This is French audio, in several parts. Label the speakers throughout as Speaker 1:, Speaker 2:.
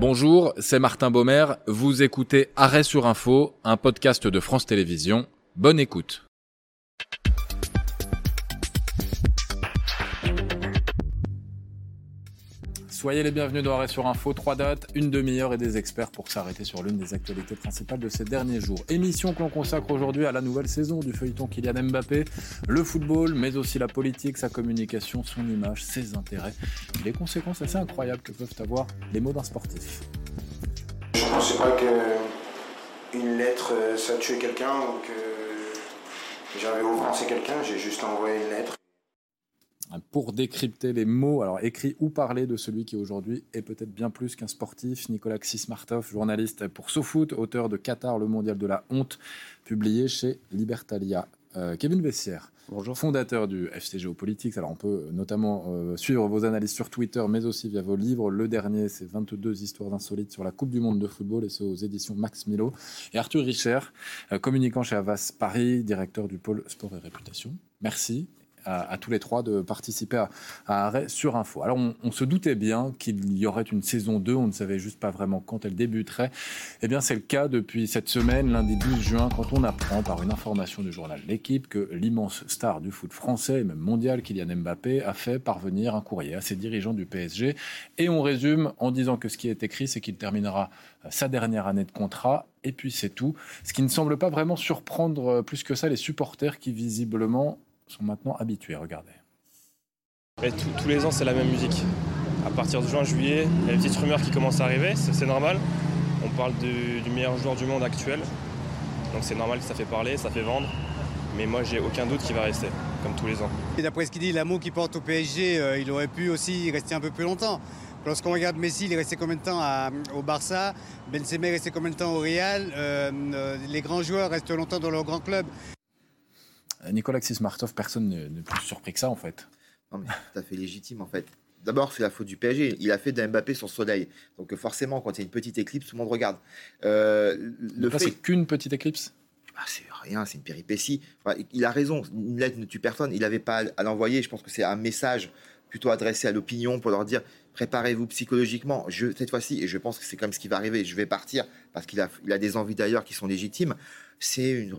Speaker 1: Bonjour, c'est Martin Baumer. Vous écoutez Arrêt sur Info, un podcast de France Télévisions. Bonne écoute. Soyez les bienvenus dans Arrêt sur Info. Trois dates, une demi-heure et des experts pour s'arrêter sur l'une des actualités principales de ces derniers jours. Émission que l'on consacre aujourd'hui à la nouvelle saison du feuilleton Kylian Mbappé, le football, mais aussi la politique, sa communication, son image, ses intérêts, les conséquences assez incroyables que peuvent avoir les mots d'un sportif.
Speaker 2: Je ne pensais pas qu'une lettre, euh, ça tuait quelqu'un ou que j'avais offensé quelqu'un. J'ai juste envoyé une lettre
Speaker 1: pour décrypter les mots, alors écrits ou parlés, de celui qui aujourd'hui est peut-être bien plus qu'un sportif, Nicolas Xismartov, journaliste pour SoFoot, auteur de Qatar, le mondial de la honte, publié chez Libertalia. Euh, Kevin Vessière, Bonjour. fondateur du FC Géopolitiques. Alors, on peut notamment euh, suivre vos analyses sur Twitter, mais aussi via vos livres. Le dernier, c'est 22 histoires insolites sur la Coupe du Monde de football, et c'est aux éditions Max Milo. Et Arthur Richer, euh, communicant chez Avas Paris, directeur du pôle sport et réputation. Merci à, tous les trois de participer à, Arrêt sur Info. Alors, on, se doutait bien qu'il y aurait une saison 2, on ne savait juste pas vraiment quand elle débuterait. Eh bien, c'est le cas depuis cette semaine, lundi 12 juin, quand on apprend par une information du journal L'équipe que l'immense star du foot français et même mondial, Kylian Mbappé, a fait parvenir un courrier à ses dirigeants du PSG. Et on résume en disant que ce qui est écrit, c'est qu'il terminera sa dernière année de contrat et puis c'est tout. Ce qui ne semble pas vraiment surprendre plus que ça les supporters qui visiblement sont maintenant habitués. Regardez.
Speaker 3: tous les ans, c'est la même musique. À partir de juin-juillet, il y a des petites rumeurs qui commencent à arriver, c'est normal. On parle du, meilleur joueur du monde actuel. Donc c'est normal que ça fait parler, ça fait vendre. Mais moi, j'ai aucun doute qu'il va rester, comme tous les ans.
Speaker 4: Et d'après ce qu'il dit, l'amour qu'il porte au PSG, euh, il aurait pu aussi rester un peu plus longtemps. Lorsqu'on regarde Messi, il est resté combien de temps au Barça? Benzema est resté combien de temps au Real? Euh, euh, Les grands joueurs restent longtemps dans leur grand club.
Speaker 1: Nicolas Xismartov, personne n'est plus surpris que ça en fait.
Speaker 5: Non, mais tout à fait légitime en fait. D'abord, c'est la faute du PSG. Il a fait d'Mbappé son soleil. Donc forcément, quand il y a une petite éclipse, tout le monde regarde.
Speaker 1: Euh, le fait... c'est qu'une petite éclipse?
Speaker 5: Ah, C'est rien, c'est une péripétie. il a raison, une lettre ne tue personne. Il n'avait pas à l'envoyer. Je pense que c'est un message plutôt adressé à l'opinion pour leur dire préparez-vous psychologiquement. Je, cette fois-ci, et je pense que c'est comme ce qui va arriver, je vais partir parce qu'il a, il a des envies d'ailleurs qui sont légitimes c'est une,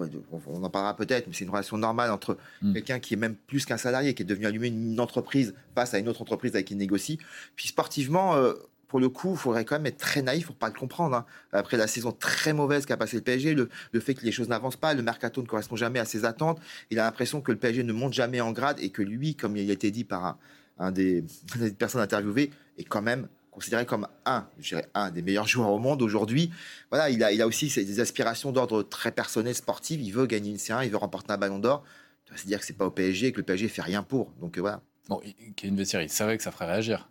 Speaker 5: on en parlera peut-être, mais c'est une relation normale entre mm. quelqu'un qui est même plus qu'un salarié, qui est devenu allumé une entreprise face à une autre entreprise avec qui il négocie. Puis sportivement, euh, pour le coup, il faudrait quand même être très naïf pour pas le comprendre. Hein. Après la saison très mauvaise qu'a passé le PSG, le, fait que les choses n'avancent pas, le mercato ne correspond jamais à ses attentes, il a l'impression que le PSG ne monte jamais en grade et que lui, comme il a été dit par un des, des personnes interviewées, est quand même considéré comme un, je un des meilleurs joueurs au monde aujourd'hui. Voilà, il a, il a aussi des aspirations d'ordre très personnel, sportif. Il veut gagner une C1, il veut remporter un ballon d'or. cest à dire que c'est pas au PSG et que le PSG fait rien pour. Donc euh, voilà.
Speaker 1: Bon, Kevin Vessier, il savait que ça ferait réagir.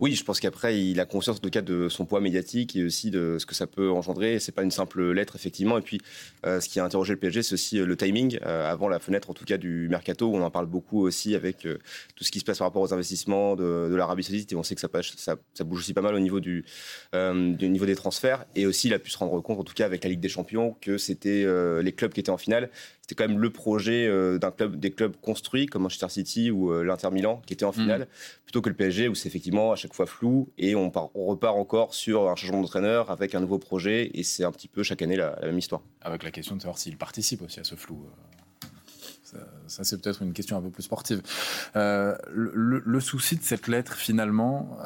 Speaker 6: Oui, je pense qu'après, il a conscience de, cas de son poids médiatique et aussi de ce que ça peut engendrer. C'est pas une simple lettre, effectivement. Et puis, euh, ce qui a interrogé le PSG, c'est aussi euh, le timing, euh, avant la fenêtre, en tout cas, du mercato, où on en parle beaucoup aussi avec tout ce qui se passe par rapport aux investissements de, l'Arabie Saoudite. Et on sait que ça, bouge aussi pas mal au niveau des transferts. Et aussi, il a pu se rendre compte, en tout cas, avec la Ligue des Champions, que c'était les clubs qui étaient en finale c'est quand même le projet euh, d'un club, des clubs construits comme Manchester City ou euh, l'Inter Milan qui était en finale, mm. plutôt que le PSG où c'est effectivement à chaque fois flou et on, on repart encore sur un changement d'entraîneur avec un nouveau projet et c'est un petit peu chaque année la, même histoire.
Speaker 1: Avec la question de savoir s'il participe aussi à ce flou. Euh, ça, c'est peut-être une question un peu plus sportive. le, souci de cette lettre, finalement,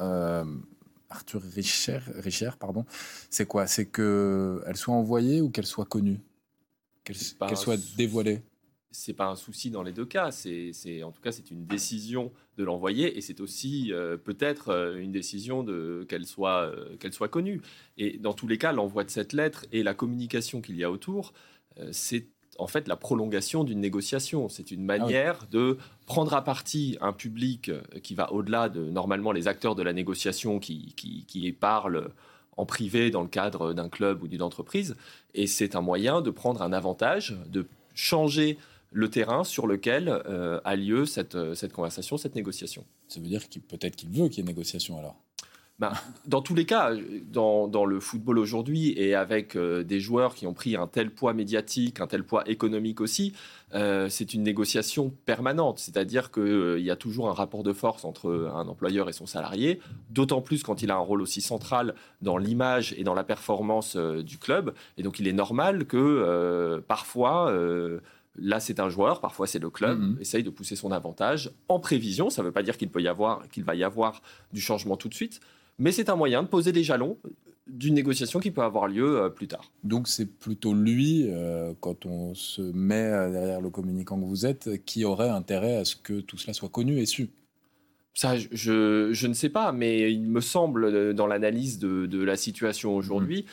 Speaker 1: Arthur Richer, Richer pardon, c'est quoi? C'est qu'elle soit envoyée ou qu'elle soit connue? Qu'elle soit dévoilée
Speaker 7: c'est pas un souci dans les deux cas. C'est, en tout cas, c'est une décision de l'envoyer et c'est aussi euh, peut-être euh, une décision de qu'elle soit euh, qu'elle soit connue. Et dans tous les cas, l'envoi de cette lettre et la communication qu'il y a autour, c'est en fait la prolongation d'une négociation. C'est une ah manière de prendre à partie un public qui va au-delà de normalement les acteurs de la négociation qui, qui, qui parlent en privé dans le cadre d'un club ou d'une entreprise. Et c'est un moyen de prendre un avantage, de changer le terrain sur lequel euh, a lieu cette, cette conversation, cette négociation.
Speaker 1: Ça veut dire qu'il peut-être qu'il veut qu'il y ait négociation alors?
Speaker 7: Ben, dans tous les cas, dans, dans le football aujourd'hui et avec euh, des joueurs qui ont pris un tel poids médiatique, un tel poids économique aussi, euh, c'est une négociation permanente. C'est-à-dire qu'il euh, y a toujours un rapport de force entre un employeur et son salarié, d'autant plus quand il a un rôle aussi central dans l'image et dans la performance du club. Et donc il est normal que parfois... Là, c'est un joueur, parfois c'est le club,
Speaker 1: Mhm.
Speaker 7: essaye de pousser son avantage en prévision. Ça ne veut pas dire qu'il peut y avoir, qu'il va y avoir du changement tout de suite, mais c'est un moyen de poser des jalons d'une négociation qui peut avoir lieu euh, plus tard.
Speaker 1: Donc c'est plutôt lui, euh, quand on se met euh, derrière le communicant que vous êtes, qui aurait intérêt à ce que tout cela soit connu et su.
Speaker 7: Ça, je- je, ne sais pas, mais il me semble, dans l'analyse de, de la situation aujourd'hui,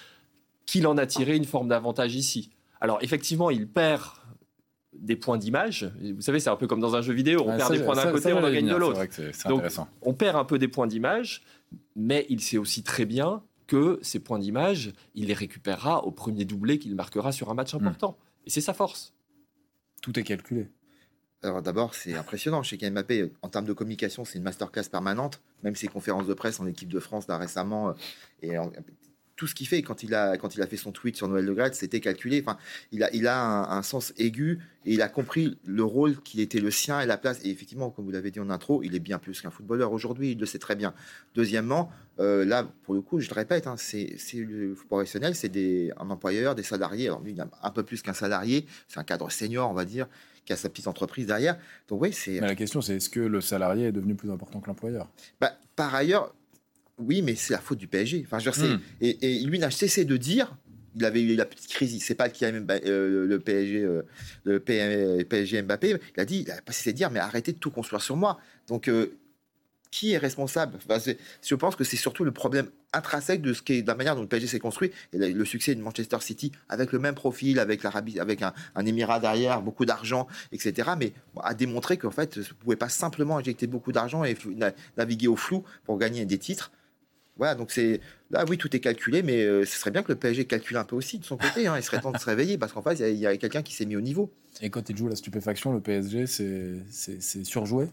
Speaker 7: qu'il en a tiré une forme d'avantage ici. Alors, effectivement, il perd des points d'image. Vous savez, c'est un peu comme dans un jeu vidéo. On perd
Speaker 1: ça,
Speaker 7: des points d'un côté,
Speaker 1: ça,
Speaker 7: on en gagne de l'autre. Donc,
Speaker 1: intéressant.
Speaker 7: On perd un peu des points d'image, mais il sait aussi très bien que ces points d'image, il les récupérera au premier doublé qu'il marquera sur un match important. Et c'est sa force.
Speaker 1: Tout est calculé.
Speaker 5: Alors d'abord, c'est impressionnant. Chez Kylian Mbappé, en termes de communication, c'est une masterclass permanente. Même ses conférences de presse en équipe de France là, récemment, euh, et en- tout ce qu'il fait quand il a quand il a fait son tweet sur Noël Le Graët, c'était calculé. Enfin, il a il a un, un sens aigu et il a compris le rôle qui était le sien et la place. Et effectivement, comme vous l'avez dit en intro, il est bien plus qu'un footballeur aujourd'hui. Il le sait très bien. Deuxièmement, euh, là, pour le coup, je le répète, hein, c'est c'est le professionnel, c'est des un employeur, des salariés. Alors lui, il a un peu plus qu'un salarié. C'est un cadre senior, on va dire, qui a sa petite entreprise derrière. Donc oui, c'est
Speaker 1: la question, c'est est-ce que le salarié est devenu plus important que l'employeur?
Speaker 5: Bah, par ailleurs, oui, mais c'est la faute du PSG. Enfin, je veux dire, c'est-
Speaker 1: Hmm.
Speaker 5: et, et lui n'a cessé de dire. Il avait eu la petite crise, c'est pas qui a même euh, le PSG, euh, le PSG Mbappé. Il a dit, il a pas cessé de dire, mais arrêtez de tout construire sur moi. Donc, euh, qui est responsable? Enfin, Je pense que c'est surtout le problème intrinsèque de ce qui est, de la manière dont le PSG s'est construit et le, le succès de Manchester City avec le même profil, avec l'Arabie, avec un, un émirat derrière, beaucoup d'argent, etc. Mais bon, a démontré qu'en fait, vous pouvez pas simplement injecter beaucoup d'argent et naviguer au flou pour gagner des titres. Voilà, donc c'est là, oui, tout est calculé, mais euh, ce serait bien que le PSG calcule un peu aussi de son côté. hein. il serait temps de se réveiller parce qu'en fait, il y a- quelqu'un qui s'est mis au niveau.
Speaker 1: Et quand il joue la stupéfaction, le PSG, c'est- surjoué?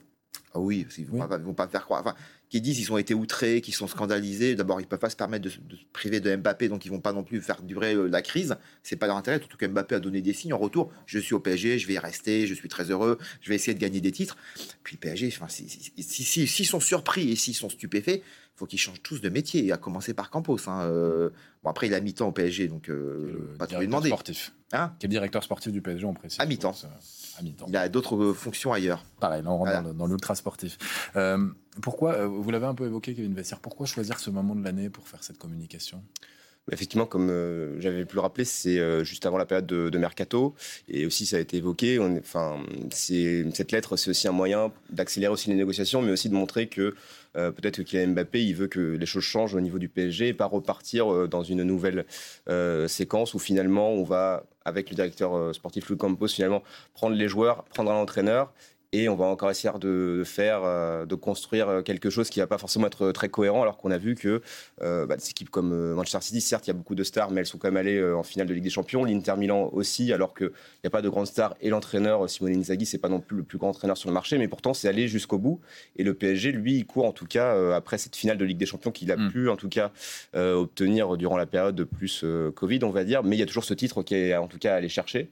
Speaker 5: Ah oui, ils ne
Speaker 1: Oui.
Speaker 5: vont, pas- ils vont pas faire croire. Enfin, qui disent qu'ils ont été outrés, qu'ils sont scandalisés. D'abord, ils peuvent pas se permettre de, se- de se priver de Mbappé, donc ils vont pas non plus faire durer euh, la crise. C'est pas leur intérêt. Surtout que Mbappé a donné des signes en retour. Je suis au PSG, je vais y rester, je suis très heureux, je vais essayer de gagner des titres. Puis le PSG, enfin, si- si- si- si- s'ils sont surpris et s'ils sont stupéfaits, faut qu'ils changent tous de métier, à commencer par Campos. hein. Euh, bon, après, il a mi-temps au PSG, donc euh, pas trop lui demander.
Speaker 1: sportif.
Speaker 5: Hein
Speaker 1: Qui est directeur sportif du PSG, on précise.
Speaker 5: À mi-temps.
Speaker 1: Donc, c'est- À mi-temps.
Speaker 5: il a d'autres euh, fonctions ailleurs.
Speaker 1: Pareil, là on rentre
Speaker 5: Voilà.
Speaker 1: dans, l'ultra sportif. Euh, pourquoi, euh, vous l'avez un peu évoqué, Kevin Vessière, pourquoi choisir ce moment de l'année pour faire cette communication?
Speaker 6: Effectivement, comme euh, j'avais pu le rappeler, c'est euh, juste avant la période de, mercato, et aussi ça a été évoqué. Enfin, cette lettre, c'est aussi un moyen d'accélérer aussi les négociations, mais aussi de montrer que euh, peut-être que Kylian Mbappé, il veut que les choses changent au niveau du PSG et pas repartir dans une nouvelle séquence où finalement on va, avec le directeur sportif Luc Campos, finalement prendre les joueurs, prendre un entraîneur. Et on va encore essayer de faire, euh, de construire euh, quelque chose qui va pas forcément être très cohérent, alors qu'on a vu que euh, bah, des équipes comme euh, Manchester City, certes, il y a beaucoup de stars, mais elles sont quand même allées euh, en finale de Ligue des Champions. L'Inter Milan aussi, alors qu'il n'y a pas de grandes stars. Et l'entraîneur, euh, Simone Inzaghi, c'est pas non plus le plus grand entraîneur sur le marché, mais pourtant, c'est allé jusqu'au bout. Et le PSG, lui, il court en tout cas euh, après cette finale de Ligue des Champions qu'il a
Speaker 1: Mm.
Speaker 6: pu en tout cas euh, obtenir durant la période de plus euh, Covid, on va dire. Mais il y a toujours ce titre qui est en tout cas à aller chercher.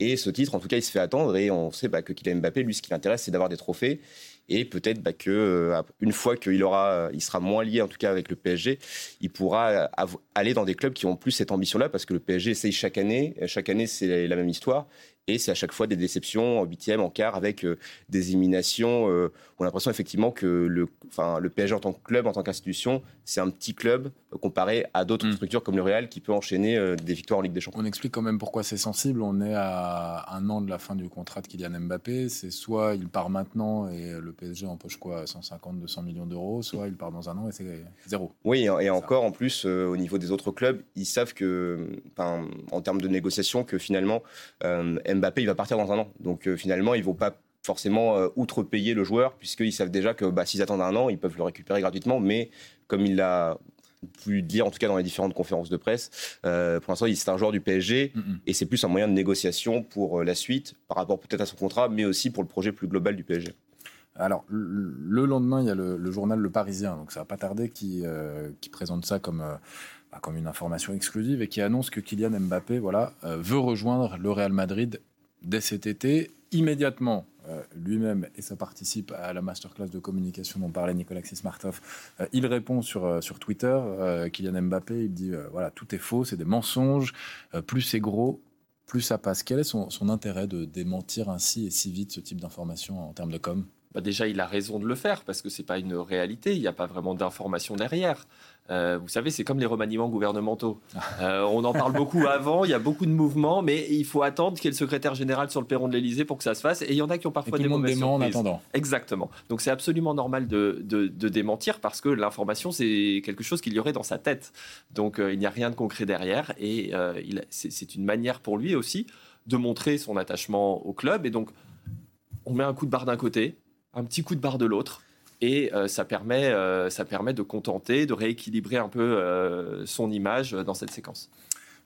Speaker 6: Et ce titre, en tout cas, il se fait attendre. Et on sait bah, que Kylian Mbappé, lui, ce qui l'intéresse, c'est d'avoir des trophées. Et peut-être bah, que euh, une fois qu'il aura, il sera moins lié en tout cas avec le PSG, il pourra av- aller dans des clubs qui ont plus cette ambition-là, parce que le PSG essaye chaque année. Chaque année, c'est la même histoire. Et c'est à chaque fois des déceptions en huitième, en quart, avec euh, des éliminations. euh, on a l'impression effectivement que le, enfin, le PSG en tant que club, en tant qu'institution, c'est un petit club euh, comparé à d'autres
Speaker 1: Mm.
Speaker 6: structures comme le Real qui peut enchaîner euh, des victoires en Ligue des Champions.
Speaker 1: On explique quand même pourquoi c'est sensible. On est à un an de la fin du contrat de Kylian Mbappé. C'est soit il part maintenant et le PSG empoche quoi 150, 200 millions d'euros, soit il part dans un an et c'est zéro.
Speaker 6: Oui, et et encore en plus, euh, au niveau des autres clubs, ils savent que, en termes de négociation, que finalement, euh, Mbappé, il va partir dans un an. Donc euh, finalement, ils vont pas forcément euh, outrepayer le joueur, puisqu'ils savent déjà que bah, s'ils attendent un an, ils peuvent le récupérer gratuitement. Mais comme il l'a pu dire, en tout cas dans les différentes conférences de presse, euh, pour l'instant, c'est un joueur du PSG.
Speaker 1: Mm.
Speaker 6: Et c'est plus un moyen de négociation pour euh, la suite, par rapport peut-être à son contrat, mais aussi pour le projet plus global du PSG.
Speaker 1: Alors, le lendemain, il y a le, journal Le Parisien, donc ça va pas tarder, qui, qui présente ça comme, bah, comme une information exclusive et qui annonce que Kylian Mbappé voilà, euh, veut rejoindre le Real Madrid dès cet été. Immédiatement, lui-même, et ça participe à la masterclass de communication dont parlait Nicolas Smartov, il répond sur, sur Twitter, Kylian Mbappé, il dit, voilà, tout est faux, c'est des mensonges, plus c'est gros, plus ça passe. Quel est son, son intérêt de démentir ainsi et si vite ce type d'information en termes de com?
Speaker 7: Bah déjà, il a raison de le faire parce que c'est pas une réalité. Il n'y a pas vraiment d'information derrière. Euh, vous savez, c'est comme les remaniements gouvernementaux. Euh, on en parle beaucoup avant, il y a beaucoup de mouvements, mais il faut attendre qu'il y ait le secrétaire général sur le perron de l'Elysée pour que ça se fasse. Et il y en a qui ont parfois des mauvaises surprises. en attendant. Exactement. Donc c'est absolument normal de, de, démentir parce que l'information, c'est quelque chose qu'il y aurait dans sa tête. Donc euh, il n'y a rien de concret derrière. Et c'est une manière pour lui aussi de montrer son attachement au club. Et donc, on met un coup de barre d'un côté, un petit coup de barre de l'autre. Et euh, ça, permet, euh, ça permet de contenter, de rééquilibrer un peu euh, son image dans cette séquence.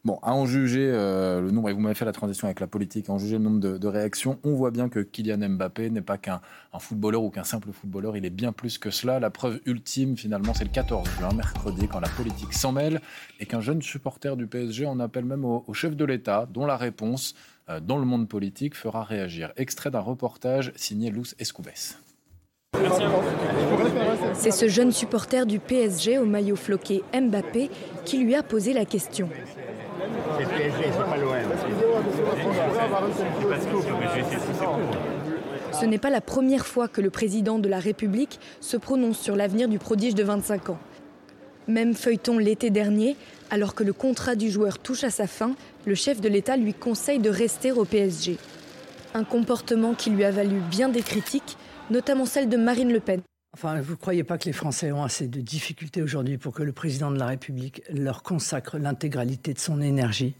Speaker 1: Bon, à en juger le nombre, et vous m'avez fait la transition avec la politique, à en juger le nombre de, réactions, on voit bien que Kylian Mbappé n'est pas qu'un footballeur ou qu'un simple footballeur, il est bien plus que cela. La preuve ultime, finalement, c'est le 14 juin, mercredi, quand la politique s'en mêle et qu'un jeune supporter du PSG en appelle même au chef de l'État, dont la réponse dans le monde politique fera réagir. Extrait d'un reportage signé Luz Escoubes.
Speaker 8: C'est ce jeune supporter du PSG au maillot floqué Mbappé qui lui a posé la question. Ce n'est pas la première fois que le président de la République se prononce sur l'avenir du prodige de 25 ans. Même feuilleton l'été dernier, alors que le contrat du joueur touche à sa fin, le chef de l'État lui conseille de rester au PSG. Un comportement qui lui a valu bien des critiques, notamment celle de Marine Le Pen.
Speaker 9: Enfin, vous ne croyez pas que les Français ont assez de difficultés aujourd'hui pour que le président de la République leur consacre l'intégralité de son énergie?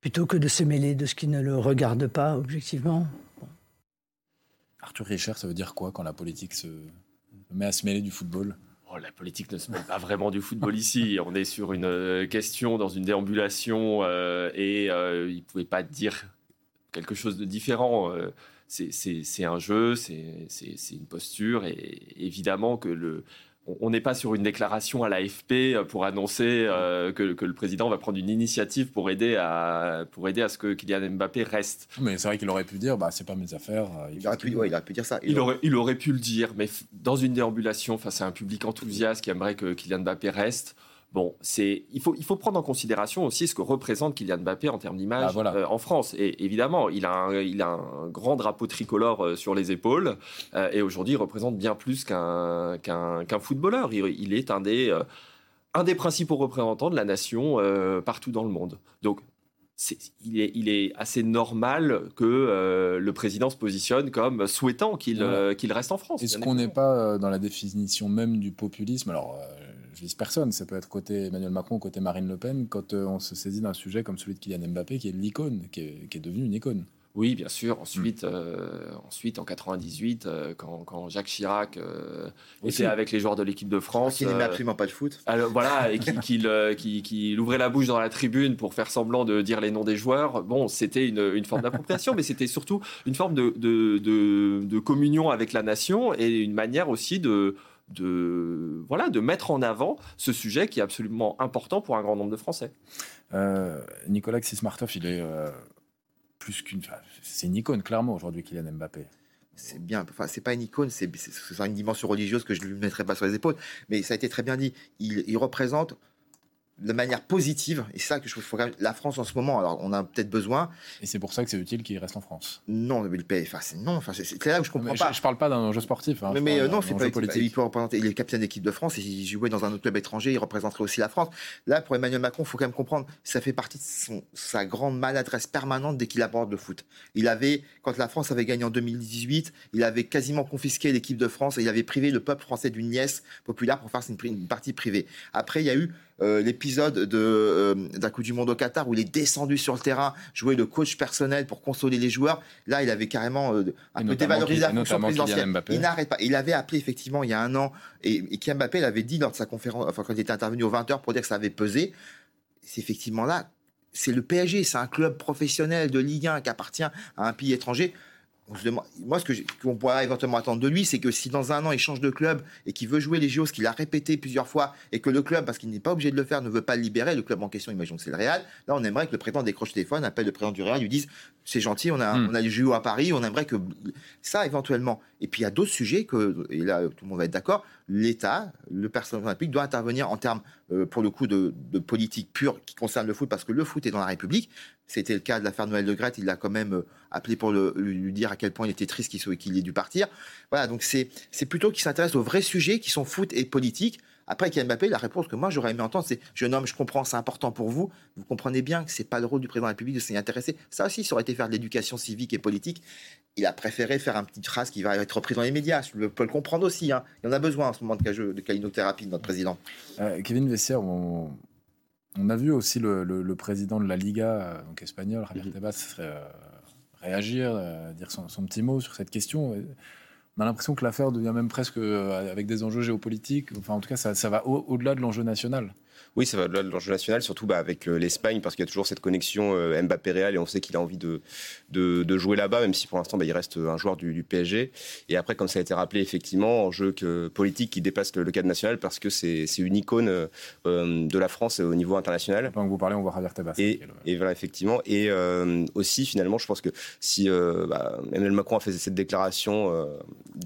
Speaker 9: Plutôt que de se mêler de ce qui ne le regarde pas, objectivement?
Speaker 1: Arthur Richard, ça veut dire quoi quand la politique se met à se mêler du football?
Speaker 7: Oh, la politique ne se mêle pas vraiment du football ici. On est sur une euh, question dans une déambulation euh, et euh, il ne pouvait pas dire quelque chose de différent. C'est un jeu, c'est une posture et évidemment que le, on n'est pas sur une déclaration à l'AFP pour annoncer euh, que, le président va prendre une initiative pour aider à, pour aider à ce que Kylian Mbappé reste.
Speaker 1: Mais c'est vrai qu'il aurait pu dire, bah, c'est pas mes affaires.
Speaker 5: Euh, il, aurait pu, il, aurait pu, dire ça.
Speaker 7: Il, aurait, il aurait pu le dire, mais dans une déambulation face à un public enthousiaste qui aimerait que Kylian Mbappé reste, Bon, c'est il faut il faut prendre en considération aussi ce que représente Kylian Mbappé en termes d'image ah, euh, en France. Et évidemment, il a un, il a un grand drapeau tricolore euh, sur les épaules euh, et aujourd'hui il représente bien plus qu'un qu'un footballeur. Il, est un des un des principaux représentants de la nation partout dans le monde. Donc il, est, il, est, assez normal que le président se positionne comme souhaitant qu'il qu'il reste en France.
Speaker 1: Est-ce qu'on n'est pas dans la définition même du populisme? Alors, je vise personne, ça peut être côté Emmanuel Macron, côté Marine Le Pen, quand euh, on se saisit d'un sujet comme celui de Kylian Mbappé, qui est l'icône, qui est, qui est devenu une icône.
Speaker 7: Oui, bien sûr. Ensuite, euh, ensuite en 98, euh, quand, Jacques Chirac était avec les joueurs de l'équipe de France.
Speaker 5: Qui n'aimait absolument pas le foot.
Speaker 7: Alors, voilà, et qu'il ouvrait la bouche dans la tribune pour faire semblant de dire les noms des joueurs. Bon, c'était une, une, forme d'appropriation, mais c'était surtout une forme de, de, de, communion avec la nation et une manière aussi de, de, voilà, de mettre en avant ce sujet qui est absolument important pour un grand nombre de Français.
Speaker 1: Euh, Nicolas Xismartov, il est euh, plus qu'une. c'est une icône, clairement, aujourd'hui, Kylian Mbappé.
Speaker 5: C'est bien, enfin, c'est pas une icône, c'est une dimension religieuse que je ne lui mettrai pas sur les épaules, mais ça a été très bien dit. il représente de manière positive. Et c'est ça que je trouve la France en ce moment. Alors, on a peut-être besoin.
Speaker 1: Et c'est pour ça que c'est utile qu'il reste en France.
Speaker 5: Non, mais le pays, enfin, c'est non. Enfin, c'est là où je comprends pas.
Speaker 1: Je, ne parle pas d'un jeu sportif. Hein,
Speaker 5: mais, non, c'est pas politique. Il peut représenter. Il est le capitaine d'équipe de France. Et s'il jouait dans un autre club étranger, il représenterait aussi la France. Là, pour Emmanuel Macron, il faut quand même comprendre. Ça fait partie de son, sa grande maladresse permanente dès qu'il aborde le foot. Il avait, quand la France avait gagné en 2018, il avait quasiment confisqué l'équipe de France et il avait privé le peuple français d'une nièce populaire pour faire une, une partie privée. Après, il y a eu euh, l'épisode de, euh, d'un coup du monde au Qatar où il est descendu sur le terrain, jouer le coach personnel pour consoler les joueurs. Là, il avait carrément euh, un peu dévalorisé la fonction présidentielle. Il n'arrête pas. Il avait appelé effectivement il y a un an et, et Kylian Mbappé l'avait dit lors de sa conférence, enfin quand il était intervenu aux 20h pour dire que ça avait pesé. C'est effectivement là, c'est le PSG, c'est un club professionnel de Ligue 1 qui appartient à un pays étranger moi, ce qu'on pourrait éventuellement attendre de lui, c'est que si dans un an il change de club et qu'il veut jouer les JO, ce qu'il a répété plusieurs fois, et que le club, parce qu'il n'est pas obligé de le faire, ne veut pas le libérer, le club en question, imaginons que c'est le Real, là on aimerait que le président décroche le téléphone, appelle le président du Real, lui dise c'est gentil, on a, hmm. on a les JO à Paris, on aimerait que ça éventuellement. Et puis il y a d'autres sujets que, et là tout le monde va être d'accord, l'État, le personnel olympique doit intervenir en termes, euh, pour le coup, de, politique pure qui concerne le foot, parce que le foot est dans la République. C'était le cas de l'affaire Noël de Grette, il l'a quand même euh, appelé pour lui dire à quel point il était triste qu'il ait dû partir. Voilà, donc c'est plutôt qu'il s'intéresse aux vrais sujets qui sont foot et politique. Après, Kylian Mbappé, la réponse que moi j'aurais aimé entendre, c'est jeune homme, je comprends, c'est important pour vous. Vous comprenez bien que c'est pas le rôle du président de la République de s'y intéresser. Ça aussi, ça aurait été faire de l'éducation civique et politique. Il a préféré faire un petit phrase qui va être repris dans les médias. Je peux le comprendre aussi. Hein. Il y en a besoin en ce moment de, de calinothérapie de notre président.
Speaker 1: Euh, Kevin Vessière, on, a vu aussi le, président de la Liga, euh, donc espagnol, Javier mhm. Tebas, euh, réagir, dire son, son, petit mot sur cette question on a l'impression que l'affaire devient même presque euh, avec des enjeux géopolitiques. Enfin, en tout cas, ça, va au-delà de l'enjeu national.
Speaker 6: Oui, ça va de l'enjeu national, surtout bah, avec euh, l'Espagne, parce qu'il y a toujours cette connexion euh, Mbappé-Real et on sait qu'il a envie de, de, jouer là-bas, même si pour l'instant bah, il reste un joueur du, PSG. Et après, comme ça a été rappelé, effectivement, enjeu que, politique qui dépasse le, cadre national parce que c'est une icône euh, de la France au niveau international.
Speaker 1: Pendant que vous parlez, on voit Javier Tebas.
Speaker 6: Et, et voilà, effectivement. Et aussi, finalement, je pense que si bah, Emmanuel Macron a fait cette déclaration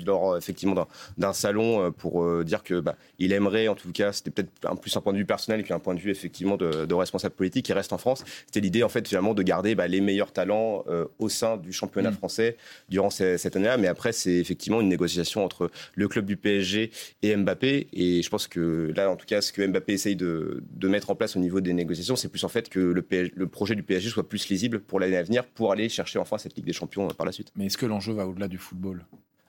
Speaker 6: lors effectivement d'un salon pour dire que bah, il aimerait, en tout cas, c'était peut-être un plus un point de vue personnel et puis un point de vue effectivement de, responsable politique qui reste en France. C'était l'idée en fait finalement de garder bah, les meilleurs talents euh, au sein du championnat mm. français durant cette année-là. Mais après, c'est effectivement une négociation entre le club du PSG et Mbappé. Et je pense que là, en tout cas, ce que Mbappé essaye de, mettre en place au niveau des négociations, c'est plus en fait que le, le projet du PSG soit plus lisible pour l'année à venir pour aller chercher enfin cette Ligue des Champions euh, par la suite.
Speaker 1: Mais est-ce que l'enjeu va au-delà du football?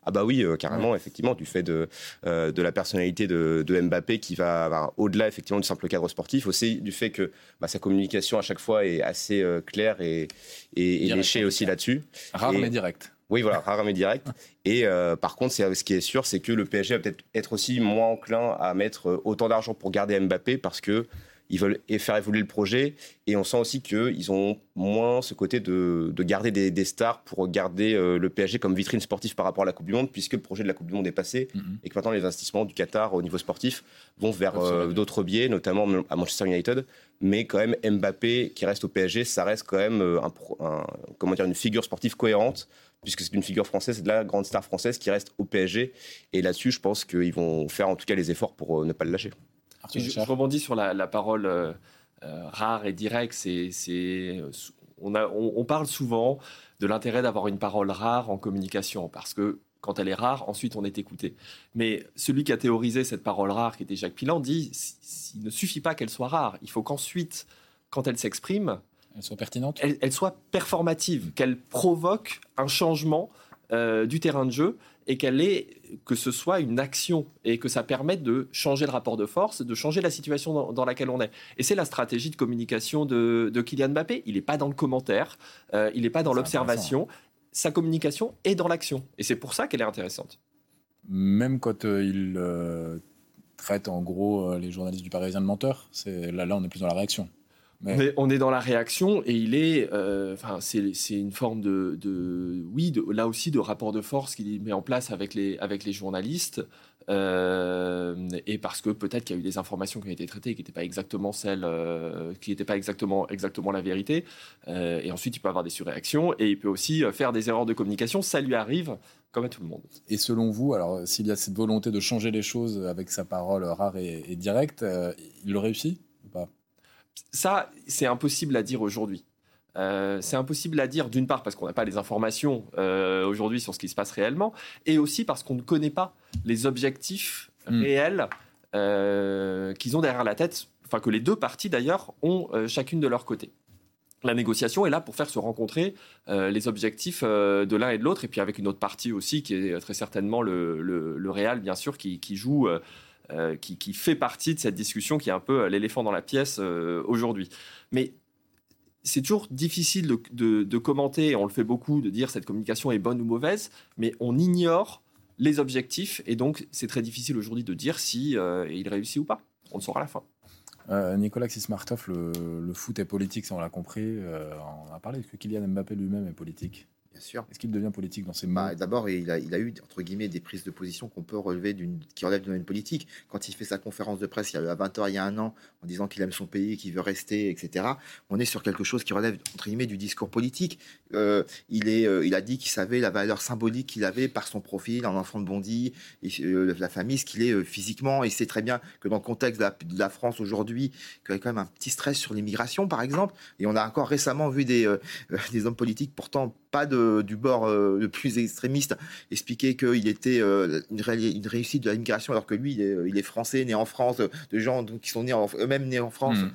Speaker 6: Ah bah oui, euh, carrément, effectivement, du fait de, euh, de la personnalité de, Mbappé qui va au-delà effectivement du simple cadre sportif, aussi du fait que bah, sa communication à chaque fois est assez euh, claire et, et, léchée aussi là-dessus.
Speaker 1: Rare mais direct.
Speaker 6: Oui, voilà, rare mais direct. Et par contre, ce qui est sûr, c'est que le PSG va peut-être être aussi moins enclin à mettre autant d'argent pour garder Mbappé parce que ils veulent faire évoluer le projet. Et on sent aussi qu'ils ont moins ce côté de, garder des, stars pour garder euh, le PSG comme vitrine sportive par rapport à la Coupe du Monde, puisque le projet de la Coupe du Monde est passé mm-hmm. et que maintenant les investissements du Qatar au niveau sportif vont vers euh, d'autres biais, notamment à Manchester United. Mais quand même, Mbappé qui reste au PSG, ça reste quand même euh, un, comment dire, une figure sportive cohérente puisque c'est une figure française, de la grande star française qui reste au PSG. Et là-dessus, je pense qu'ils vont faire en tout cas les efforts pour ne pas le lâcher.
Speaker 7: Je, rebondis sur la, parole euh, euh, rare et directe. C'est, on, on, parle souvent de l'intérêt d'avoir une parole rare en communication, parce que quand elle est rare, ensuite on est écouté. Mais celui qui a théorisé cette parole rare, qui était Jacques Pilan, dit il ne suffit pas qu'elle soit rare, il faut qu'ensuite, quand elle s'exprime,
Speaker 1: elle soit pertinente,
Speaker 7: elle, soit performative, qu'elle provoque un changement euh, du terrain de jeu et qu'elle est que ce soit une action et que ça permette de changer le rapport de force, de changer la situation dans, laquelle on est. Et c'est la stratégie de communication de, Kylian Mbappé. Il n'est pas dans le commentaire, euh, il n'est pas dans l'observation. Sa communication est dans l'action. Et c'est pour ça qu'elle est intéressante.
Speaker 1: Même quand euh, il traite en gros les journalistes du Parisien de menteurs, là, là on est plus dans la réaction.
Speaker 7: On, est, dans la réaction et il est, euh, enfin, c'est une forme de, oui, de, là aussi de rapport de force qu'il met en place avec les, avec les journalistes. Euh, et parce que peut-être qu'il y a eu des informations qui ont été traitées qui n'étaient pas exactement celles, euh, qui n'étaient pas exactement, exactement la vérité. et ensuite, il peut avoir des surréactions et il peut aussi faire des erreurs de communication. Ça lui arrive comme à tout le monde.
Speaker 1: Et selon vous, alors s'il y a cette volonté de changer les choses avec sa parole rare et, et directe, il le réussit ou pas?
Speaker 7: Ça, c'est impossible à dire aujourd'hui. Euh, c'est impossible à dire d'une part parce qu'on n'a pas les informations euh, aujourd'hui sur ce qui se passe réellement, et aussi parce qu'on ne connaît pas les objectifs hmm. réels euh, qu'ils ont derrière la tête, enfin que les deux parties d'ailleurs ont chacune de leur côté. La négociation est là pour faire se rencontrer les objectifs de l'un et de l'autre, et puis avec une autre partie aussi qui est très certainement le, le, Real, bien sûr, qui, qui joue euh, qui, fait partie de cette discussion qui est un peu euh, l'éléphant dans la pièce euh, aujourd'hui. Mais c'est toujours difficile de, commenter, on le fait beaucoup, de dire cette communication est bonne ou mauvaise, mais on ignore les objectifs et donc c'est très difficile aujourd'hui de dire si il réussit ou pas. On le saura à la fin.
Speaker 1: Nicolas Xismartov, le, le, foot est politique, ça on l'a compris. on a parlé que Kylian Mbappé lui-même est politique.
Speaker 5: Bien sûr.
Speaker 1: Est-ce qu'il devient politique dans ses
Speaker 5: bah,
Speaker 1: mots
Speaker 5: D'abord, il a, il a eu, entre guillemets, des prises de position qu'on peut relever d'une, qui relèvent du domaine politique. Quand il fait sa conférence de presse il y a, à 20h il y a un an, en disant qu'il aime son pays, qu'il veut rester, etc., on est sur quelque chose qui relève, entre guillemets, du discours politique. Euh, il, est, euh, il a dit qu'il savait la valeur symbolique qu'il avait par son profil, en enfant de Bondy, et, euh, la famille, ce qu'il est physiquement. Il sait très bien que dans le contexte de la, de la France aujourd'hui, qu'il y a quand même un petit stress sur l'immigration, par exemple. Et on a encore récemment vu des, des hommes politiques pourtant pas de, du bord le plus extrémiste expliquer qu'il était une, une, réussite de l'immigration alors que lui, il est, il est, français, né en France, de gens qui sont nés eux-mêmes nés en France. Mmh.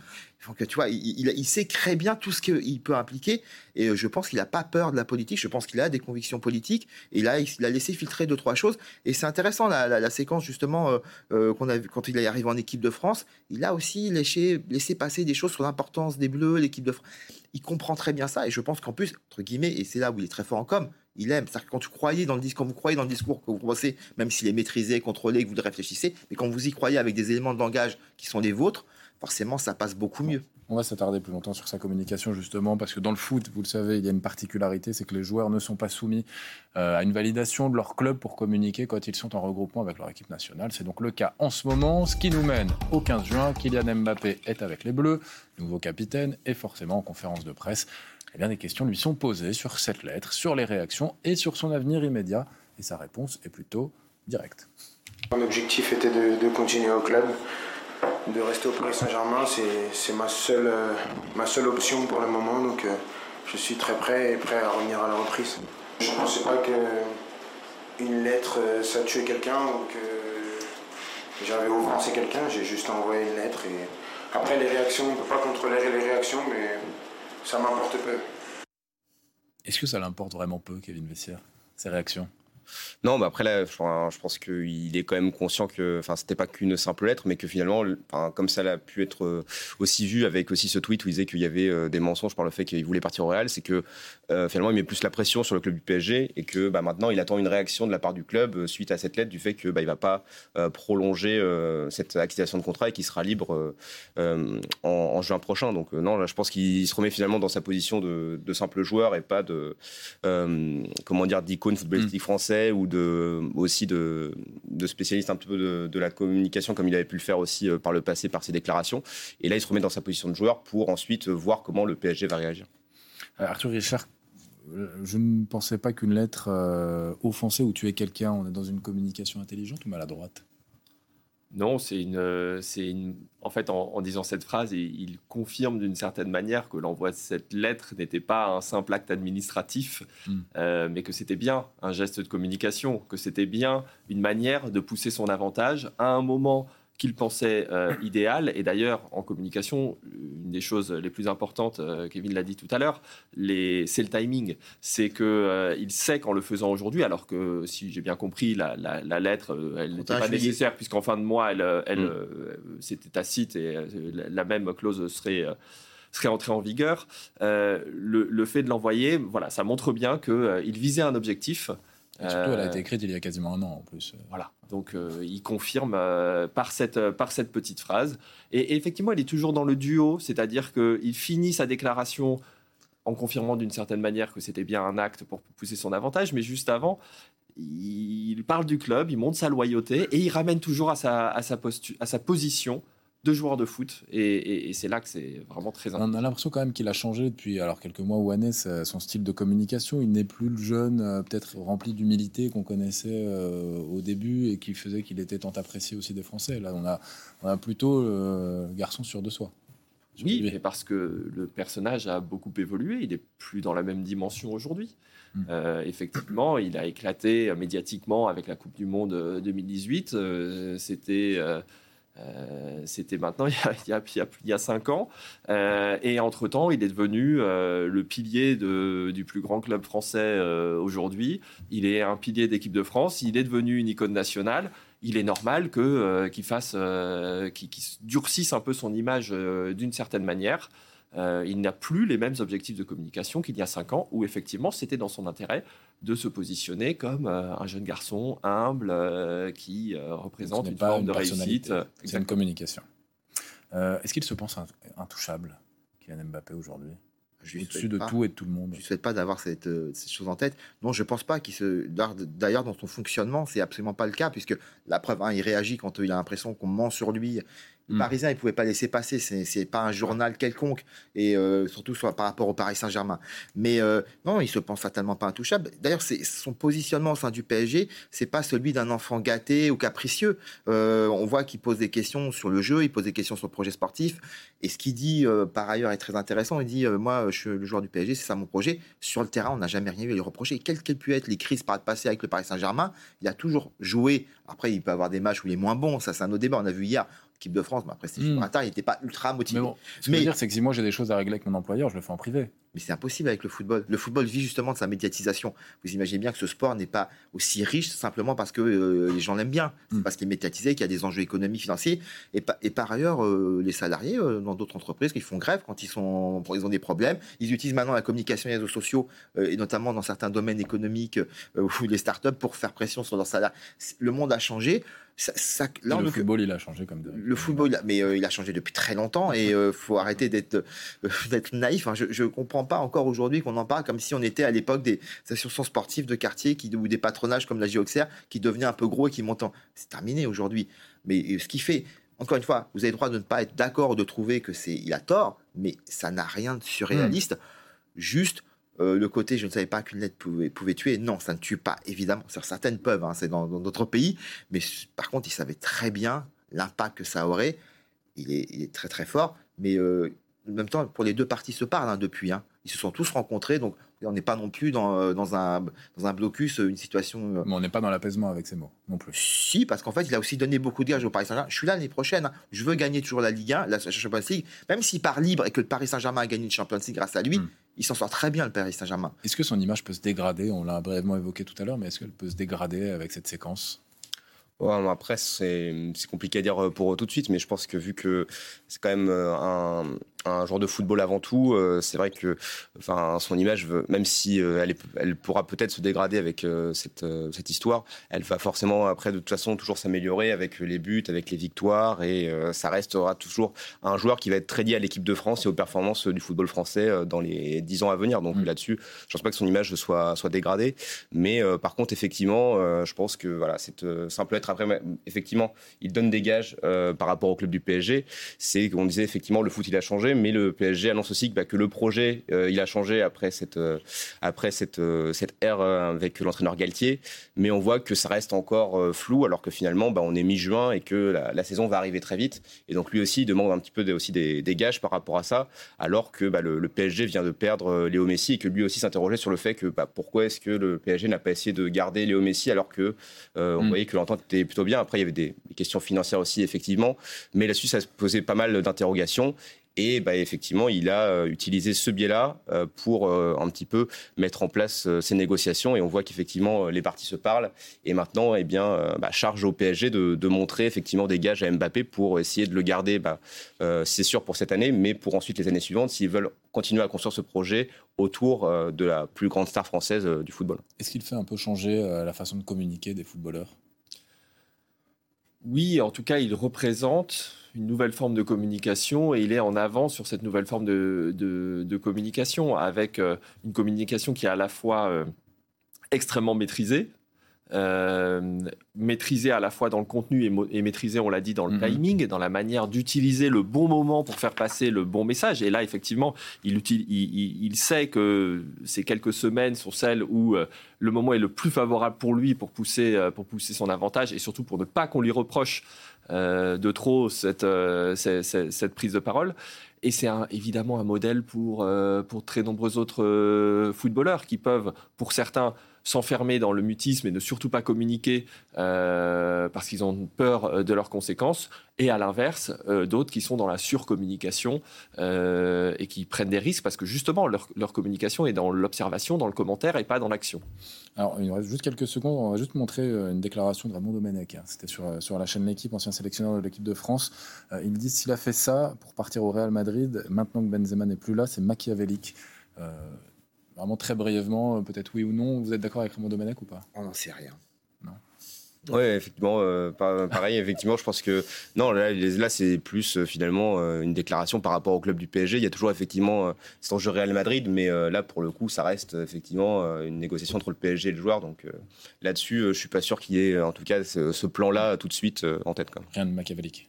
Speaker 5: Il, sait très bien tout ce qu'il peut impliquer. Et euh, je pense qu'il n'a pas peur de la politique. Je pense qu'il a des convictions politiques. Et là, il, a laissé filtrer deux, trois choses. Et c'est intéressant, la, séquence, justement, euh, euh, quand il est arrivé en équipe de France. Il a aussi laissé, passer des choses sur l'importance des Bleus, l'équipe de France. Il comprend très bien ça. Et je pense qu'en plus, entre guillemets, et c'est là où il est très fort en com, il aime. C'est-à-dire quand tu croyez dans le discours, quand vous croyez dans le discours que vous pensez, même s'il est maîtrisé, contrôlé, que vous le réfléchissez, mais quand vous y croyez avec des éléments de langage qui sont les vôtres, forcément, ça passe beaucoup mieux.
Speaker 1: On va s'attarder plus longtemps sur sa communication, justement, parce que dans le foot, vous le savez, il y a une particularité, c'est que les joueurs ne sont pas soumis euh, à une validation de leur club pour communiquer quand ils sont en regroupement avec leur équipe nationale. C'est donc le cas en ce moment, ce qui nous mène au 15 juin. Kylian Mbappé est avec les Bleus, nouveau capitaine, et forcément en conférence de presse, eh bien, des questions lui sont posées sur cette lettre, sur les réactions et sur son avenir immédiat. Et sa réponse est plutôt directe.
Speaker 2: Mon objectif était de continuer au club de rester au Paris Saint-Germain, c'est ma seule, euh, ma seule option pour le moment. Donc euh, je suis très prêt et prêt à revenir à la reprise. Je ne pensais pas qu'une lettre, euh, ça tuait quelqu'un ou que j'avais offensé quelqu'un. J'ai juste envoyé une lettre. Et après, les réactions, on ne peut pas contrôler les réactions, mais ça m'importe peu.
Speaker 1: Est-ce que ça l'importe vraiment peu, Kevin Vessière, ces réactions?
Speaker 6: Non, mais après là, je pense qu'il est quand même conscient que, enfin, c'était pas qu'une simple lettre, mais que finalement, comme ça a pu être euh, aussi vu avec aussi ce tweet où il disait qu'il y avait euh, des mensonges par le fait qu'il voulait partir au Real, c'est que euh, finalement, il met plus la pression sur le club du PSG et que bah, maintenant, il attend une réaction de la part du club suite à cette lettre du fait que bah, il va pas prolonger cette acquisition de contrat et qu'il sera libre en, juin prochain. Donc non, là, je pense qu'il se remet finalement dans sa position de, simple joueur et pas de comment dire d'icône footballistique mmh. français ou de, aussi de, de spécialiste un peu de, la communication, comme il avait pu le faire aussi euh, par le passé par ses déclarations. Et là, il se remet dans sa position de joueur pour ensuite voir comment le PSG va réagir.
Speaker 1: Euh, Arthur Richard, euh, je ne pensais pas qu'une lettre offensée ou tuer quelqu'un, on est dans une communication intelligente ou maladroite?
Speaker 7: Non, c'est une, c'est une. En fait, en, disant cette phrase, il, confirme d'une certaine manière que l'envoi de cette lettre n'était pas un simple acte administratif, hmm. euh, mais que c'était bien un geste de communication, que c'était bien une manière de pousser son avantage à un moment qu'il pensait euh, idéal. Et d'ailleurs, en communication, une des choses les plus importantes, euh, Kevin l'a dit tout à l'heure, c'est le timing. C'est qu'il euh, il sait qu'en le faisant aujourd'hui, alors que si j'ai bien compris, la, lettre, elle n'était pas nécessaire, puisqu'en fin de mois, elle, elle mm. c'était tacite et la même clause serait serait entrée en vigueur. Le, le, fait de l'envoyer, voilà, ça montre bien qu'il visait un objectif
Speaker 1: surtout, elle a été euh, écrite il y a quasiment un an en plus.
Speaker 7: Voilà. Donc, euh, il confirme euh, par, cette, par cette petite phrase. Et, effectivement, il est toujours dans le duo, c'est-à-dire qu'il finit sa déclaration en confirmant d'une certaine manière que c'était bien un acte pour pousser son avantage, mais juste avant, il parle du club, il montre sa loyauté et il ramène toujours à sa, à sa, à sa position deux joueurs de foot. Et, c'est là que c'est vraiment très
Speaker 1: important. On a l'impression quand même qu'il a changé depuis alors quelques mois ou années son style de communication. Il n'est plus le jeune, euh, peut-être rempli d'humilité qu'on connaissait euh, au début et qui faisait qu'il était tant apprécié aussi des Français. Là, on a, on a plutôt le garçon sûr de soi.
Speaker 7: Oui, mais parce que le personnage a beaucoup évolué. Il n'est plus dans la même dimension aujourd'hui. Hmm. Euh, effectivement, il a éclaté médiatiquement avec la Coupe du Monde 2018. C'était euh, c'était maintenant il y, a, il, y a, cinq ans. Euh, et entre-temps, il est devenu euh, le pilier du plus grand club français aujourd'hui. Il est un pilier d'équipe de France. Il est devenu une icône nationale. Il est normal que, qu'il, durcisse un peu son image d'une certaine manière. Euh, il n'a plus les mêmes objectifs de communication qu'il y a cinq ans, où effectivement c'était dans son intérêt de se positionner comme euh, un jeune garçon humble euh, qui représente une forme de réussite.
Speaker 1: C'est une communication. Est-ce qu'il se pense intouchable, Kylian Mbappé aujourd'hui? Au-dessus de tout et de tout le monde.
Speaker 5: Je ne souhaite pas d'avoir cette, cette, chose en tête. Non, je ne pense pas qu'il se. D'ailleurs, dans son fonctionnement, c'est absolument pas le cas, puisque la preuve, hein, il réagit quand il a l'impression qu'on ment sur lui le hmm. Parisien, il ne pouvait pas laisser passer. Ce n'est pas un journal quelconque, et euh, surtout soit par rapport au Paris Saint-Germain. Mais euh, non, il se pense fatalement pas intouchable. D'ailleurs, son positionnement au sein du PSG, c'est pas celui d'un enfant gâté ou capricieux. Euh, on voit qu'il pose des questions sur le jeu, il pose des questions sur le projet sportif. Et ce qu'il dit, par ailleurs, est très intéressant. Il dit Moi, je suis le joueur du PSG, c'est ça mon projet. Sur le terrain, on n'a jamais rien vu à lui reprocher. Quelles qu'aient pu être les crises par le passé avec le Paris Saint-Germain, il a toujours joué. Après, il peut avoir des matchs où il est moins bon. Ça, c'est un autre débat. On a vu hier équipe de France, mais après, c'est mmh. il n'était pas ultra motivé.
Speaker 1: Mais, bon, ce que je veux dire, c'est que si moi j'ai des choses à régler avec mon employeur, je le fais en privé.
Speaker 5: Mais c'est impossible avec le football. Le football vit justement de sa médiatisation. Vous imaginez bien que ce sport n'est pas aussi riche simplement parce que euh, les gens l'aiment bien. C'est mm. parce qu'il est médiatisé, qu'il y a des enjeux économiques, financiers. Et, et par ailleurs, euh, les salariés euh, dans d'autres entreprises qui font grève quand ils, sont, ils ont des problèmes, ils utilisent maintenant la communication et les réseaux sociaux, et notamment dans certains domaines économiques ou les startups, pour faire pression sur leurs salaires. Le monde a changé.
Speaker 1: Ça, le, football, il a changé comme
Speaker 5: Le football, mais il a changé depuis très longtemps et il faut arrêter d'être d'être naïf. Hein. Je, comprends pas encore aujourd'hui qu'on en parle comme si on était à l'époque des associations sportives de quartier qui, ou des patronages comme la Géoxer qui devenaient un peu gros et qui montent C'est terminé aujourd'hui. Mais ce qui fait, encore une fois, vous avez le droit de ne pas être d'accord ou de trouver que c'est il a tort, mais ça n'a rien de surréaliste. Juste euh, le côté je ne savais pas qu'une lettre pouvait, pouvait, tuer. Non, ça ne tue pas, évidemment. Certaines peuvent, hein, c'est dans d'autres pays. Mais par contre, il savait très bien l'impact que ça aurait. Il est, il est, très très fort. Mais euh, en même temps, pour les deux parties se parlent hein, depuis. Hein. Ils se sont tous rencontrés, donc on n'est pas non plus dans, euh, dans, un, dans un blocus, une situation.
Speaker 1: Euh, Mais on n'est pas dans l'apaisement avec ces mots non plus.
Speaker 5: Si, parce qu'en fait, il a aussi donné beaucoup de gages au Paris Saint-Germain. Je suis là l'année prochaine, hein. je veux gagner toujours la Ligue 1, la Champions League. Même s'il part libre et que le Paris Saint-Germain a gagné une Champions League grâce à lui, hmm. il s'en sort très bien, le Paris Saint-Germain.
Speaker 1: Est-ce que son image peut se dégrader? On l'a brièvement évoqué tout à l'heure, mais est-ce qu'elle peut se dégrader avec cette séquence?
Speaker 6: Après, c'est compliqué à dire pour tout de suite, mais je pense que vu que c'est quand même euh, un, un joueur de football avant tout. Euh, c'est vrai que enfin, son image, même si euh, elle, elle, pourra peut-être se dégrader avec euh, cette, cette, histoire, elle va forcément après de toute façon toujours s'améliorer avec les buts, avec les victoires, et ça restera toujours un joueur qui va être très lié à l'équipe de France et aux performances du football français dans les dix ans à venir. Donc mm. là-dessus, je pense pas que son image soit, soit dégradée, mais par contre, effectivement, je pense que voilà, cette simple lettre après, effectivement, il donne des gages par rapport au club du PSG. C'est qu'on disait effectivement le foot il a changé mais le PSG annonce aussi que, bah, le projet, euh, il a changé après cette, euh, après cette, euh, cette ère avec l'entraîneur Galtier, mais on voit que ça reste encore flou, alors que finalement, bah, on est mi-juin et que la, saison va arriver très vite. Et donc lui aussi, il demande un petit peu aussi des, gages par rapport à ça, alors que bah, le, PSG vient de perdre Léo Messi et que lui aussi s'interrogeait sur le fait que pourquoi est-ce que le PSG n'a pas essayé de garder Léo Messi alors que on mm. voyait que l'entente était plutôt bien. Après, il y avait des, des questions financières aussi, effectivement, mais là-dessus, ça se posait pas mal d'interrogations. Et bah, effectivement, il a euh, utilisé ce biais-là euh, pour euh, un petit peu mettre en place ces négociations. Et on voit qu'effectivement, les parties se parlent. Et maintenant, eh bien, bah, charge au PSG de, montrer effectivement des gages à Mbappé pour essayer de le garder, bah, c'est sûr, pour cette année, mais pour ensuite les années suivantes, s'ils veulent continuer à construire ce projet autour de la plus grande star française du football.
Speaker 1: Est-ce qu'il fait un peu changer la façon de communiquer des footballeurs?
Speaker 7: Oui, en tout cas, il représente une nouvelle forme de communication et il est en avant sur cette nouvelle forme de, de, communication avec euh, une communication qui est à la fois euh, extrêmement maîtrisée, euh, maîtrisée à la fois dans le contenu et, et maîtrisée, on l'a dit, dans le mm-hmm. timing, dans la manière d'utiliser le bon moment pour faire passer le bon message. Et là, effectivement, il, il, il sait que ces quelques semaines sont celles où le moment est le plus favorable pour lui pour pousser, pour pousser son avantage et surtout pour ne pas qu'on lui reproche euh, de trop cette, euh, cette, prise de parole. Et c'est évidemment un modèle pour, euh, pour très nombreux autres footballeurs qui peuvent, pour certains, s'enfermer dans le mutisme et ne surtout pas communiquer euh, parce qu'ils ont peur euh, de leurs conséquences, et à l'inverse, euh, d'autres qui sont dans la surcommunication et qui prennent des risques parce que justement leur, communication est dans l'observation, dans le commentaire et pas dans l'action.
Speaker 1: Alors, il nous reste juste quelques secondes. On va juste montrer une déclaration de Ramon Domenech. Hein. C'était sur, sur la chaîne L'équipe, ancien sélectionneur de l'équipe de France. il dit s'il a fait ça pour partir au Real Madrid, maintenant que Benzema n'est plus là, c'est machiavélique. Vraiment très brièvement, euh, peut-être oui ou non, vous êtes d'accord avec Raymond Domenech ou pas?
Speaker 5: On n'en sait rien.
Speaker 1: Non.
Speaker 6: Oui, effectivement, euh, pareil, effectivement, je pense que non, là, là c'est plus euh, finalement euh, une déclaration par rapport au club du PSG. Il y a toujours effectivement cet enjeu Real Madrid, mais là, pour le coup, ça reste effectivement une négociation entre le PSG et le joueur. Donc là-dessus, je suis pas sûr qu'il y ait en tout cas ce, plan-là tout de suite en tête.
Speaker 1: Rien de machiavélique.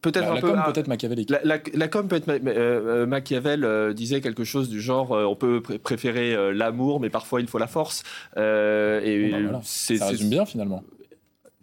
Speaker 7: Peut-être
Speaker 1: la, com peut être machiavélique.
Speaker 7: La, com peut être Machiavel disait quelque chose du genre on peut préférer l'amour, mais parfois il faut la force.
Speaker 1: et bah ça résume bien finalement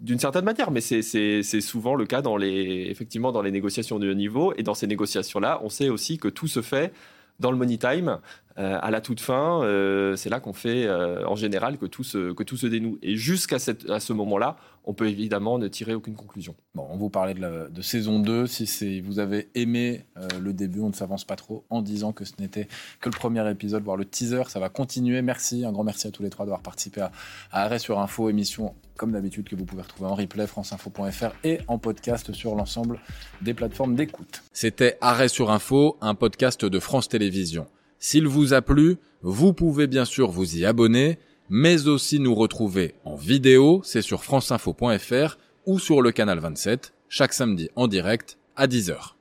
Speaker 7: d'une certaine manière, mais c'est souvent le cas dans les, effectivement dans les négociations de haut niveau. Et dans ces négociations-là, on sait aussi que tout se fait dans le money time, euh, à la toute fin. Euh, c'est là qu'on fait euh, en général que tout se, dénoue. Et jusqu'à ce moment-là, on peut évidemment ne tirer aucune conclusion.
Speaker 1: Bon, on vous parlait de, de saison 2. Si vous avez aimé le début, on ne s'avance pas trop en disant que ce n'était que le premier épisode, voire le teaser. Ça va continuer. Merci, un grand merci à tous les trois d'avoir participé à, à Arrêt sur Info, émission comme d'habitude que vous pouvez retrouver en replay franceinfo.fr et en podcast sur l'ensemble des plateformes d'écoute. C'était Arrêt sur Info, un podcast de France Télévisions. S'il vous a plu, vous pouvez bien sûr vous y abonner, mais aussi nous retrouver en vidéo, c'est sur franceinfo.fr ou sur le canal 27, chaque samedi en direct à 10h.